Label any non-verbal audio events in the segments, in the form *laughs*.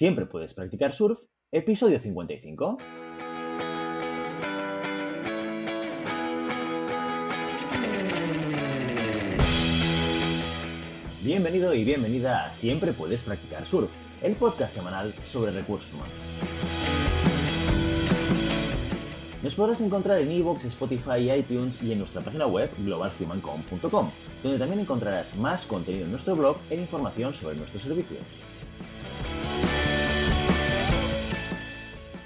Siempre puedes practicar surf, episodio 55. Bienvenido y bienvenida a Siempre puedes practicar surf, el podcast semanal sobre recursos humanos. Nos podrás encontrar en iVoox, Spotify, iTunes y en nuestra página web globalhumancom.com, donde también encontrarás más contenido en nuestro blog e información sobre nuestros servicios.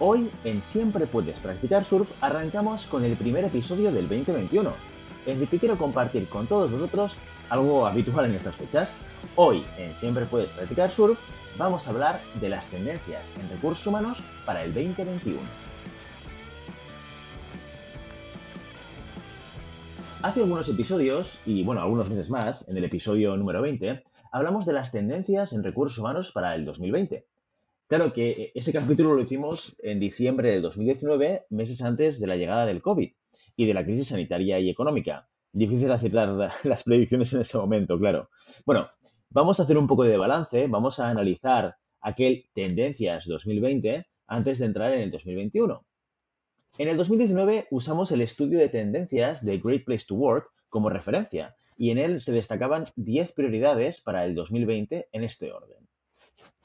Hoy en Siempre Puedes Practicar Surf arrancamos con el primer episodio del 2021, en el que quiero compartir con todos vosotros algo habitual en estas fechas. Hoy en Siempre Puedes Practicar Surf vamos a hablar de las tendencias en recursos humanos para el 2021. Hace algunos episodios, y bueno, algunos meses más, en el episodio número 20, hablamos de las tendencias en recursos humanos para el 2020. Claro que eh, ese capítulo lo hicimos en diciembre de 2019, meses antes de la llegada del COVID y de la crisis sanitaria y económica. Difícil aceptar *laughs* las predicciones en ese momento, claro. Bueno, vamos a hacer un poco de balance, vamos a analizar aquel Tendencias 2020 antes de entrar en el 2021. En el 2019 usamos el estudio de tendencias de Great Place to Work como referencia y en él se destacaban 10 prioridades para el 2020 en este orden.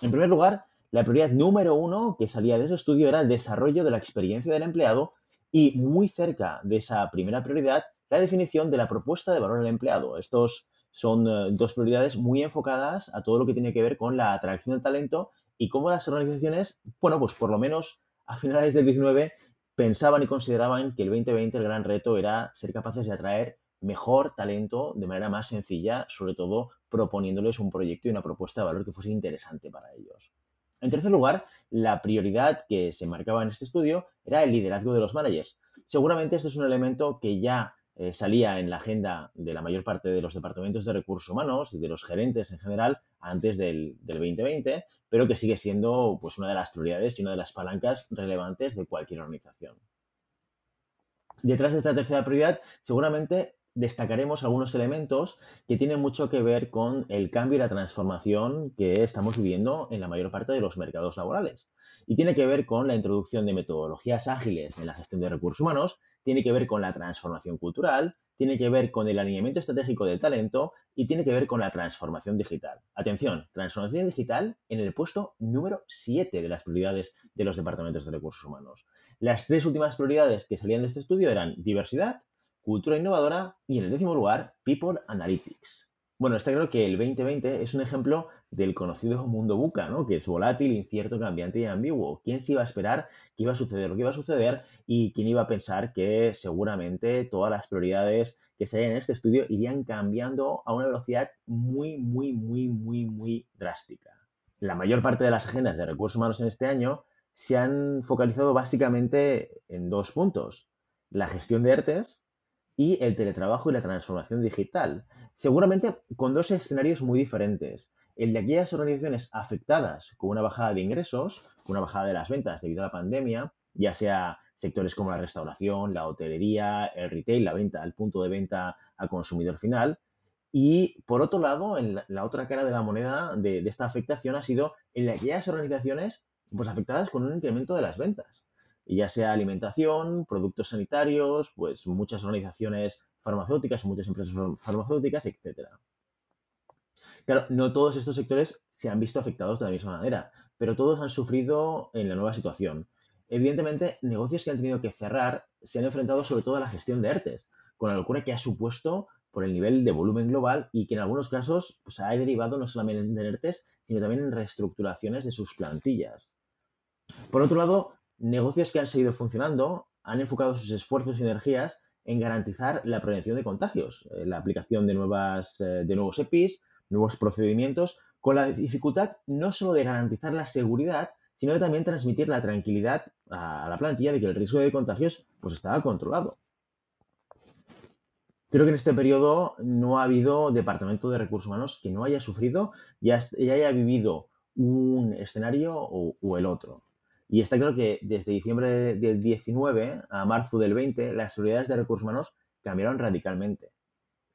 En primer lugar, la prioridad número uno que salía de ese estudio era el desarrollo de la experiencia del empleado y muy cerca de esa primera prioridad, la definición de la propuesta de valor al empleado. Estos son eh, dos prioridades muy enfocadas a todo lo que tiene que ver con la atracción del talento y cómo las organizaciones, bueno, pues por lo menos a finales del 19 pensaban y consideraban que el 2020 el gran reto era ser capaces de atraer mejor talento de manera más sencilla, sobre todo proponiéndoles un proyecto y una propuesta de valor que fuese interesante para ellos. En tercer lugar, la prioridad que se marcaba en este estudio era el liderazgo de los managers. Seguramente este es un elemento que ya eh, salía en la agenda de la mayor parte de los departamentos de recursos humanos y de los gerentes en general antes del, 2020, pero que sigue siendo pues, una de las prioridades y una de las palancas relevantes de cualquier organización. Detrás de esta tercera prioridad, seguramente destacaremos algunos elementos que tienen mucho que ver con el cambio y la transformación que estamos viviendo en la mayor parte de los mercados laborales. Y tiene que ver con la introducción de metodologías ágiles en la gestión de recursos humanos, tiene que ver con la transformación cultural, tiene que ver con el alineamiento estratégico del talento y tiene que ver con la transformación digital. Atención, transformación digital en el puesto número 7 de las prioridades de los departamentos de recursos humanos. Las tres últimas prioridades que salían de este estudio eran diversidad, cultura innovadora y en el décimo lugar, People Analytics. Bueno, está claro que el 2020 es un ejemplo del conocido mundo buca, ¿no? Que es volátil, incierto, cambiante y ambiguo. ¿Quién se iba a esperar que iba a suceder lo que iba a suceder y quién iba a pensar que seguramente todas las prioridades que se en este estudio irían cambiando a una velocidad muy, muy, muy, muy, muy drástica? La mayor parte de las agendas de recursos humanos en este año se han focalizado básicamente en dos puntos. La gestión de ERTES, y el teletrabajo y la transformación digital, seguramente con dos escenarios muy diferentes. El de aquellas organizaciones afectadas con una bajada de ingresos, con una bajada de las ventas debido a la pandemia, ya sea sectores como la restauración, la hotelería, el retail, la venta, el punto de venta al consumidor final. Y por otro lado, en la, otra cara de la moneda de, de, esta afectación ha sido en aquellas organizaciones pues, afectadas con un incremento de las ventas ya sea alimentación, productos sanitarios, pues muchas organizaciones farmacéuticas, muchas empresas farmacéuticas, etc. Claro, no todos estos sectores se han visto afectados de la misma manera, pero todos han sufrido en la nueva situación. Evidentemente, negocios que han tenido que cerrar se han enfrentado sobre todo a la gestión de ERTES, con la locura que ha supuesto por el nivel de volumen global y que en algunos casos pues, ha derivado no solamente en ERTES, sino también en reestructuraciones de sus plantillas. Por otro lado, negocios que han seguido funcionando han enfocado sus esfuerzos y energías en garantizar la prevención de contagios, eh, la aplicación de, nuevas, eh, de nuevos EPIs, nuevos procedimientos, con la dificultad no solo de garantizar la seguridad, sino también transmitir la tranquilidad a la plantilla de que el riesgo de contagios pues estaba controlado. Creo que en este periodo no ha habido departamento de recursos humanos que no haya sufrido y haya vivido un escenario o, el otro. Y está claro que desde diciembre del 19 a marzo del 20 las prioridades de recursos humanos cambiaron radicalmente.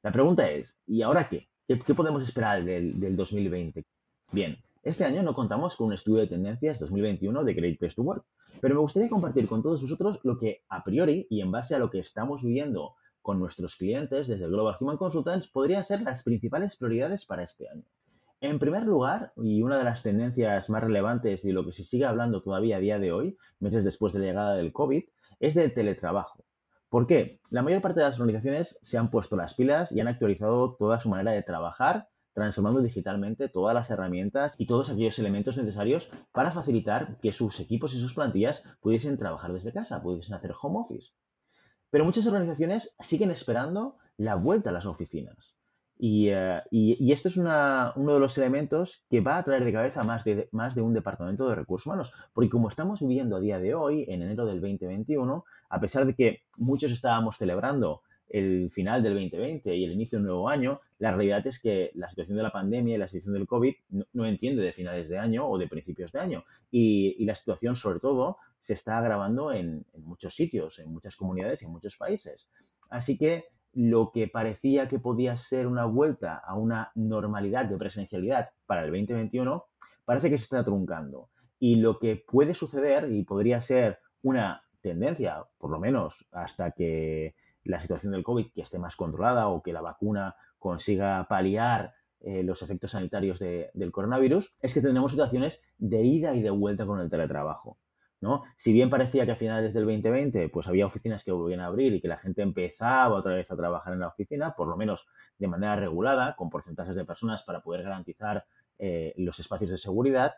La pregunta es, ¿y ahora qué? ¿Qué, podemos esperar del, del, 2020? Bien, este año no contamos con un estudio de tendencias 2021 de Great Place to Work, pero me gustaría compartir con todos vosotros lo que a priori y en base a lo que estamos viviendo con nuestros clientes desde Global Human Consultants podrían ser las principales prioridades para este año. En primer lugar, y una de las tendencias más relevantes y lo que se sigue hablando todavía a día de hoy, meses después de la llegada del COVID, es del teletrabajo. ¿Por qué? La mayor parte de las organizaciones se han puesto las pilas y han actualizado toda su manera de trabajar, transformando digitalmente todas las herramientas y todos aquellos elementos necesarios para facilitar que sus equipos y sus plantillas pudiesen trabajar desde casa, pudiesen hacer home office. Pero muchas organizaciones siguen esperando la vuelta a las oficinas. Eh, y, esto es uno de los elementos que va a traer de cabeza más de, un departamento de recursos humanos. Porque como estamos viviendo a día de hoy, en enero del 2021, a pesar de que muchos estábamos celebrando el final del 2020 y el inicio de un nuevo año, la realidad es que la situación de la pandemia y la situación del COVID no, entiende de finales de año o de principios de año. Y, la situación, sobre todo, se está agravando en muchos sitios, en muchas comunidades y en muchos países. Así que lo que parecía que podía ser una vuelta a una normalidad de presencialidad para el 2021 parece que se está truncando. Y lo que puede suceder y podría ser una tendencia, por lo menos hasta que la situación del COVID esté más controlada o que la vacuna consiga paliar eh, los efectos sanitarios del coronavirus, es que tendremos situaciones de ida y de vuelta con el teletrabajo. ¿No? Si bien parecía que a finales del 2020 pues había oficinas que volvían a abrir y que la gente empezaba otra vez a trabajar en la oficina, por lo menos de manera regulada, con porcentajes de personas para poder garantizar eh, los espacios de seguridad,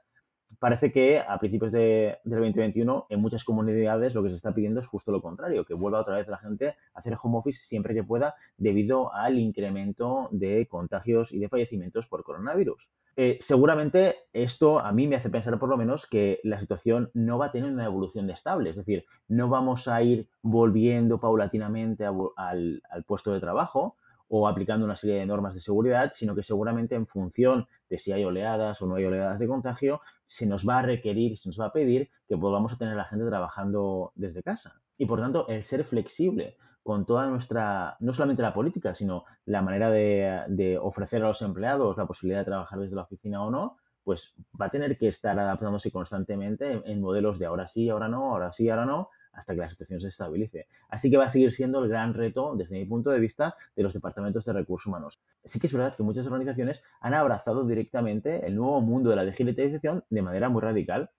parece que a principios de, del 2021 en muchas comunidades lo que se está pidiendo es justo lo contrario, que vuelva otra vez la gente a hacer home office siempre que pueda debido al incremento de contagios y de fallecimientos por coronavirus. Eh, seguramente esto a mí me hace pensar por lo menos que la situación no va a tener una evolución estable, es decir, no vamos a ir volviendo paulatinamente al puesto de trabajo, o aplicando una serie de normas de seguridad, sino que seguramente en función de si hay oleadas o no hay oleadas de contagio, se nos va a requerir, se nos va a pedir que podamos tener a la gente trabajando desde casa. Y por tanto, el ser flexible con toda nuestra, no solamente la política, sino la manera de, ofrecer a los empleados la posibilidad de trabajar desde la oficina o no, pues va a tener que estar adaptándose constantemente en modelos de ahora sí, ahora no, ahora sí, ahora no, hasta que la situación se estabilice. Así que va a seguir siendo el gran reto, desde mi punto de vista, de los departamentos de recursos humanos. Sí que es verdad que muchas organizaciones han abrazado directamente el nuevo mundo de la digitalización de manera muy radical.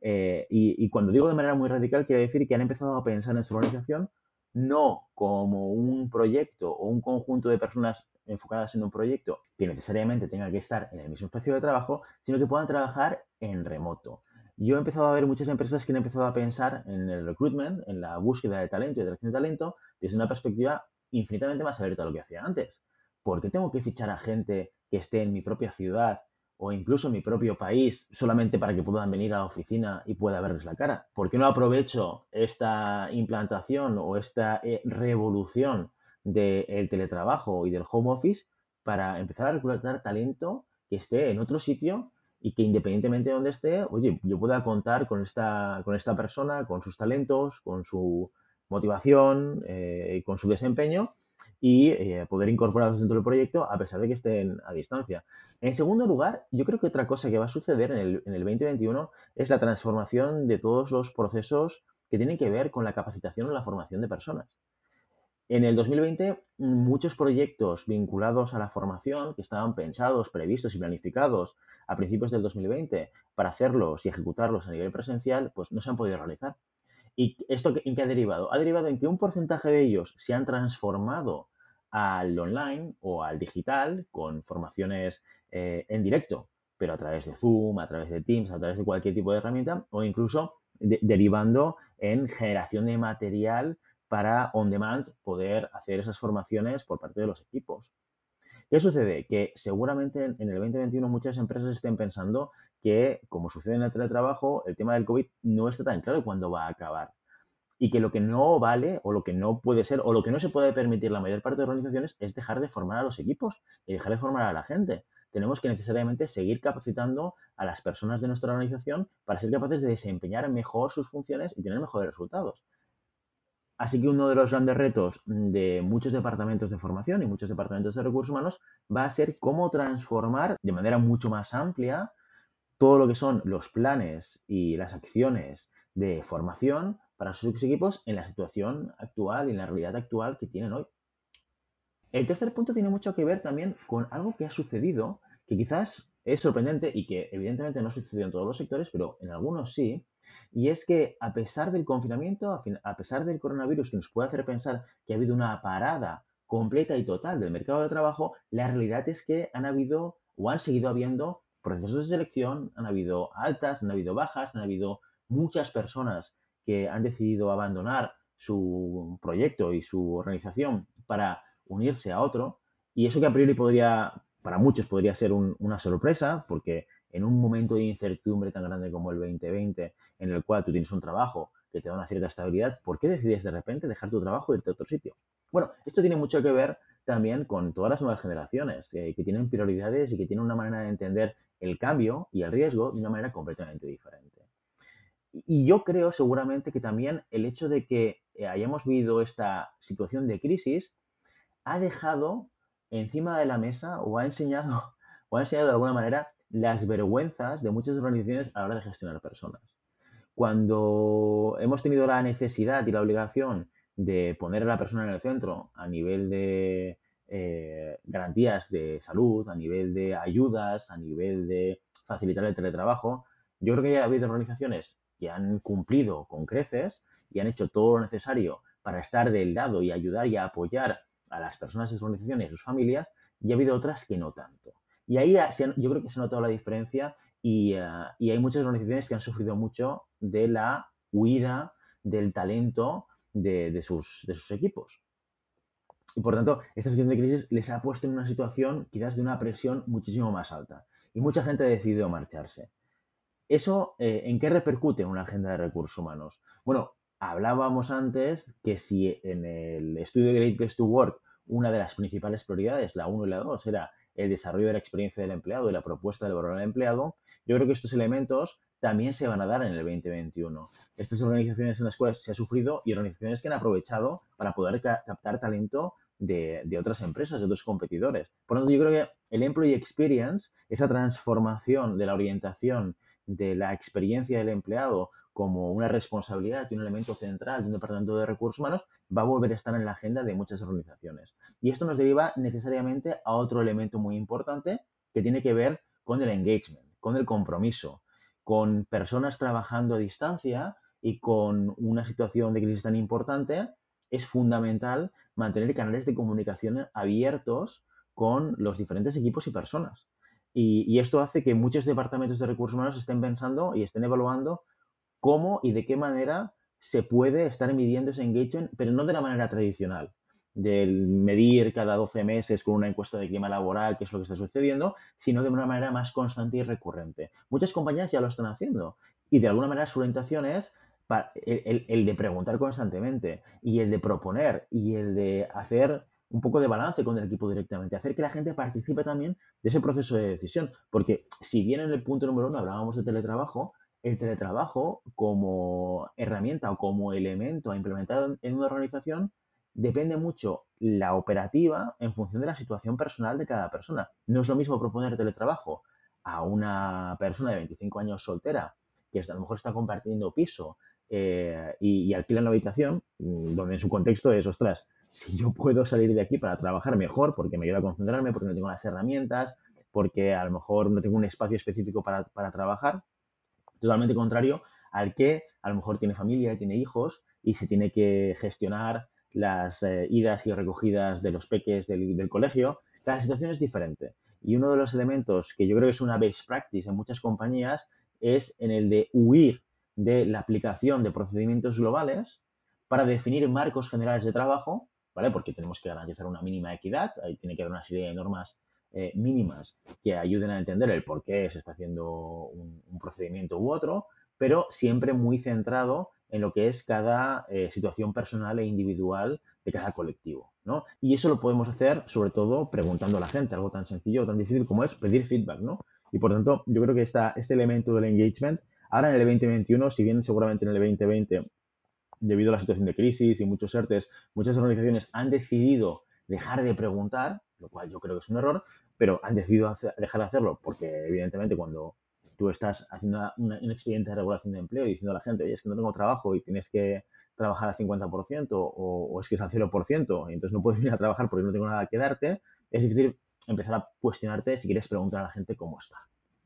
Eh, y, cuando digo de manera muy radical, quiere decir que han empezado a pensar en su organización no como un proyecto o un conjunto de personas enfocadas en un proyecto que necesariamente tenga que estar en el mismo espacio de trabajo, sino que puedan trabajar en remoto yo he empezado a ver muchas empresas que han empezado a pensar en el recruitment, en la búsqueda de talento y atracción de talento, desde una perspectiva infinitamente más abierta a lo que hacía antes. ¿Por qué tengo que fichar a gente que esté en mi propia ciudad o incluso en mi propio país solamente para que puedan venir a la oficina y pueda verles la cara? ¿Por qué no aprovecho esta implantación o esta eh, revolución del teletrabajo y del home office para empezar a reclutar talento que esté en otro sitio y que independientemente de donde esté, oye, yo pueda contar con esta, con esta persona, con sus talentos, con su motivación, eh, con su desempeño y eh, poder incorporarlos dentro del proyecto a pesar de que estén a distancia. En segundo lugar, yo creo que otra cosa que va a suceder en el, en el 2021 es la transformación de todos los procesos que tienen que ver con la capacitación o la formación de personas. En el 2020, muchos proyectos vinculados a la formación que estaban pensados, previstos y planificados a principios del 2020 para hacerlos y ejecutarlos a nivel presencial, pues no se han podido realizar. ¿Y esto en qué ha derivado? Ha derivado en que un porcentaje de ellos se han transformado al online o al digital con formaciones eh, en directo, pero a través de Zoom, a través de Teams, a través de cualquier tipo de herramienta o incluso derivando en generación de material para on demand poder hacer esas formaciones por parte de los equipos. ¿Qué sucede? Que seguramente en el 2021 muchas empresas estén pensando que, como sucede en el teletrabajo, el tema del COVID no está tan claro cuándo va a acabar. Y que lo que no vale, o lo que no puede ser, o lo que no se puede permitir la mayor parte de organizaciones es dejar de formar a los equipos y dejar de formar a la gente. Tenemos que necesariamente seguir capacitando a las personas de nuestra organización para ser capaces de desempeñar mejor sus funciones y tener mejores resultados. Así que uno de los grandes retos de muchos departamentos de formación y muchos departamentos de recursos humanos va a ser cómo transformar de manera mucho más amplia todo lo que son los planes y las acciones de formación para sus equipos en la situación actual y en la realidad actual que tienen hoy. El tercer punto tiene mucho que ver también con algo que ha sucedido, que quizás es sorprendente y que evidentemente no ha sucedido en todos los sectores, pero en algunos sí, y es que a pesar del confinamiento, a pesar del coronavirus que nos puede hacer pensar que ha habido una parada completa y total del mercado de trabajo, la realidad es que han habido o han seguido habiendo procesos de selección, han habido altas, han habido bajas, han habido muchas personas que han decidido abandonar su proyecto y su organización para unirse a otro. Y eso que a priori podría, para muchos podría ser una sorpresa, porque en un momento de incertidumbre tan grande como el 2020, en el cual tú tienes un trabajo que te da una cierta estabilidad, ¿por qué decides de repente dejar tu trabajo e irte a otro sitio? Bueno, esto tiene mucho que ver también con todas las nuevas generaciones, que tienen prioridades y que tienen una manera de entender el cambio y el riesgo de una manera completamente diferente. Y yo creo seguramente que también el hecho de que eh, hayamos vivido esta situación de crisis ha dejado encima de la mesa o ha enseñado, *laughs* o ha enseñado de alguna manera las vergüenzas de muchas organizaciones a la hora de gestionar personas. Cuando hemos tenido la necesidad y la obligación de poner a la persona en el centro a nivel de eh, garantías de salud, a nivel de ayudas, a nivel de facilitar el teletrabajo, yo creo que ha habido organizaciones que han cumplido con creces y han hecho todo lo necesario para estar del lado y ayudar y apoyar a las personas de su organización y a sus familias, y ha habido otras que no tanto. Y ahí yo creo que se ha notado la diferencia y, eh, y, hay muchas organizaciones que han sufrido mucho de la huida del talento de, de, sus, de sus equipos. Y por tanto, esta situación de crisis les ha puesto en una situación quizás de una presión muchísimo más alta. Y mucha gente ha decidido marcharse. ¿Eso eh, en qué repercute en una agenda de recursos humanos? Bueno, hablábamos antes que si en el estudio de Great Place to Work una de las principales prioridades, la 1 y la 2, era el desarrollo de la experiencia del empleado y la propuesta de valor al empleado, yo creo que estos elementos también se van a dar en el 2021. Estas organizaciones en las cuales se ha sufrido y organizaciones que han aprovechado para poder captar talento de, de, otras empresas, de otros competidores. Por lo tanto, yo creo que el Employee Experience, esa transformación de la orientación de la experiencia del empleado como una responsabilidad y un elemento central de un departamento de recursos humanos, va a volver a estar en la agenda de muchas organizaciones. Y esto nos deriva necesariamente a otro elemento muy importante que tiene que ver con el engagement, con el compromiso, con personas trabajando a distancia y con una situación de crisis tan importante, es fundamental mantener canales de comunicación abiertos con los diferentes equipos y personas. Y, esto hace que muchos departamentos de recursos humanos estén pensando y estén evaluando cómo y de qué manera se puede estar midiendo ese engagement, pero no de la manera tradicional, del medir cada 12 meses con una encuesta de clima laboral, qué es lo que está sucediendo, sino de una manera más constante y recurrente. Muchas compañías ya lo están haciendo y de alguna manera su orientación es el de preguntar constantemente y el de proponer y el de hacer un poco de balance con el equipo directamente, hacer que la gente participe también de ese proceso de decisión, porque si bien en el punto número uno hablábamos de teletrabajo, el teletrabajo como herramienta o como elemento a implementar en una organización depende mucho la operativa en función de la situación personal de cada persona. No es lo mismo proponer teletrabajo a una persona de 25 años soltera que a lo mejor está compartiendo piso eh, y, y, alquila una habitación mm, donde en su contexto es, ostras, si yo puedo salir de aquí para trabajar mejor porque me ayuda a concentrarme, porque no tengo las herramientas, porque a lo mejor no tengo un espacio específico para, para trabajar, totalmente contrario al que a lo mejor tiene familia, tiene hijos y se tiene que gestionar las eh, idas y recogidas de los peques del, del, colegio. La situación es diferente. Y uno de los elementos que yo creo que es una best practice en muchas compañías es en el de huir de la aplicación de procedimientos globales para definir marcos generales de trabajo, ¿vale? Porque tenemos que garantizar una mínima equidad, ahí tiene que haber una serie de normas eh, mínimas que ayuden a entender el por qué se está haciendo un, procedimiento u otro, pero siempre muy centrado en lo que es cada eh, situación personal e individual de cada colectivo. ¿no? Y eso lo podemos hacer sobre todo preguntando a la gente, algo tan sencillo o tan difícil como es pedir feedback. ¿no? Y por tanto, yo creo que esta, este elemento del engagement, ahora en el 2021, si bien seguramente en el 2020, debido a la situación de crisis y muchos ERTES, muchas organizaciones han decidido dejar de preguntar, lo cual yo creo que es un error, pero han decidido dejar de hacerlo porque evidentemente cuando tú estás haciendo un expediente de regulación de empleo y diciendo a la gente, oye, es que no tengo trabajo y tienes que trabajar al 50% o, o es que es al 0% y entonces no puedes venir a trabajar porque no tengo nada que darte, es difícil empezar a cuestionarte si quieres preguntar a la gente cómo está,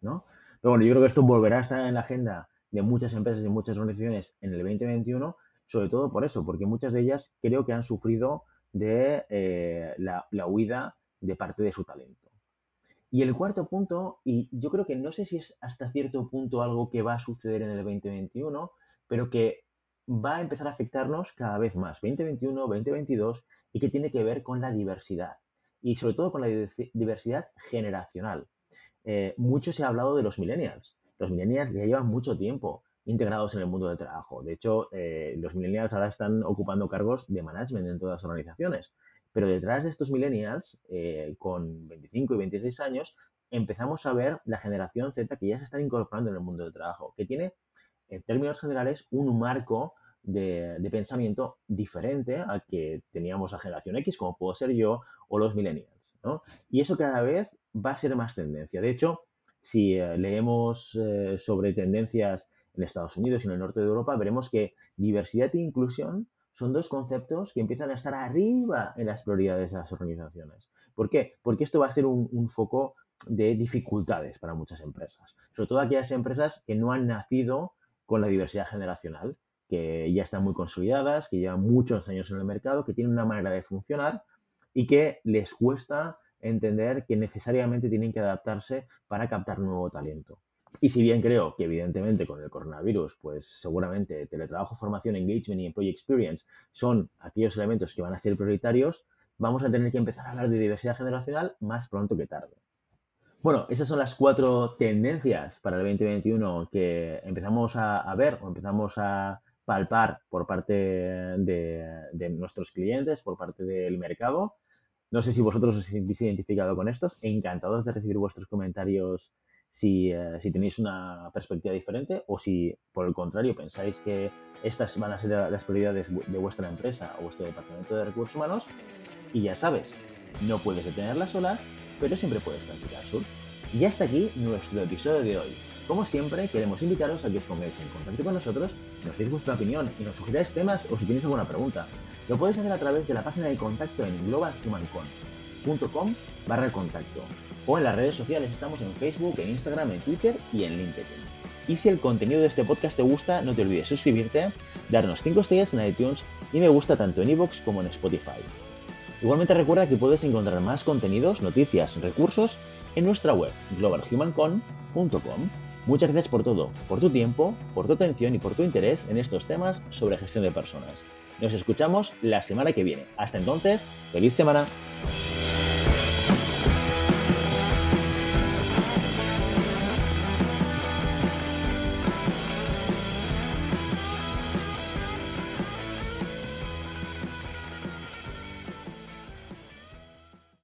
¿no? Pero bueno, yo creo que esto volverá a estar en la agenda de muchas empresas y muchas organizaciones en el 2021, sobre todo por eso, porque muchas de ellas creo que han sufrido de eh, la, la huida de parte de su talento. Y el cuarto punto, y yo creo que no sé si es hasta cierto punto algo que va a suceder en el 2021, pero que va a empezar a afectarnos cada vez más, 2021, 2022, y que tiene que ver con la diversidad y sobre todo con la diversidad generacional. Eh, mucho se ha hablado de los millennials. Los millennials ya llevan mucho tiempo integrados en el mundo del trabajo. De hecho, eh, los millennials ahora están ocupando cargos de management en todas las organizaciones. Pero detrás de estos millennials, eh, con 25 y 26 años, empezamos a ver la generación Z que ya se están incorporando en el mundo del trabajo, que tiene, en términos generales, un marco de, pensamiento diferente al que teníamos la generación X, como puedo ser yo, o los millennials. ¿no? Y eso cada vez va a ser más tendencia. De hecho, si eh, leemos eh, sobre tendencias en Estados Unidos y en el norte de Europa, veremos que diversidad e inclusión son dos conceptos que empiezan a estar arriba en las prioridades de las organizaciones. ¿Por qué? Porque esto va a ser un foco de dificultades para muchas empresas, sobre todo aquellas empresas que no han nacido con la diversidad generacional que ya están muy consolidadas, que llevan muchos años en el mercado, que tienen una manera de funcionar y que les cuesta entender que necesariamente tienen que adaptarse para captar nuevo talento. Y si bien creo que evidentemente con el coronavirus, pues seguramente teletrabajo, formación, engagement y employee experience son aquellos elementos que van a ser prioritarios, vamos a tener que empezar a hablar de diversidad generacional más pronto que tarde. Bueno, esas son las cuatro tendencias para el 2021 que empezamos a, ver o empezamos a, palpar por parte de, nuestros clientes, por parte del mercado. No sé si vosotros os sentís identificado con estos. Encantados de recibir vuestros comentarios si, eh, si, tenéis una perspectiva diferente o si, por el contrario, pensáis que estas van a ser las prioridades de vuestra empresa o vuestro departamento de recursos humanos. Y ya sabes, no puedes detenerlas solas, pero siempre puedes practicar surf. Y hasta aquí nuestro episodio de hoy. Como siempre, queremos invitaros a que os pongáis en contacto con nosotros, nos deis vuestra opinión y nos sugiráis temas o si tenéis alguna pregunta. Lo podéis hacer a través de la página de contacto en globalhumancon.com barra contacto o en las redes sociales estamos en Facebook, en Instagram, en Twitter y en LinkedIn. Y si el contenido de este podcast te gusta, no te olvides suscribirte, darnos 5 estrellas en iTunes y me gusta tanto en iVoox como en Spotify. Igualmente recuerda que puedes encontrar más contenidos, noticias, recursos en nuestra web globalhumancon.com Muchas gracias por todo, por tu tiempo, por tu atención y por tu interés en estos temas sobre gestión de personas. Nos escuchamos la semana que viene. Hasta entonces, feliz semana.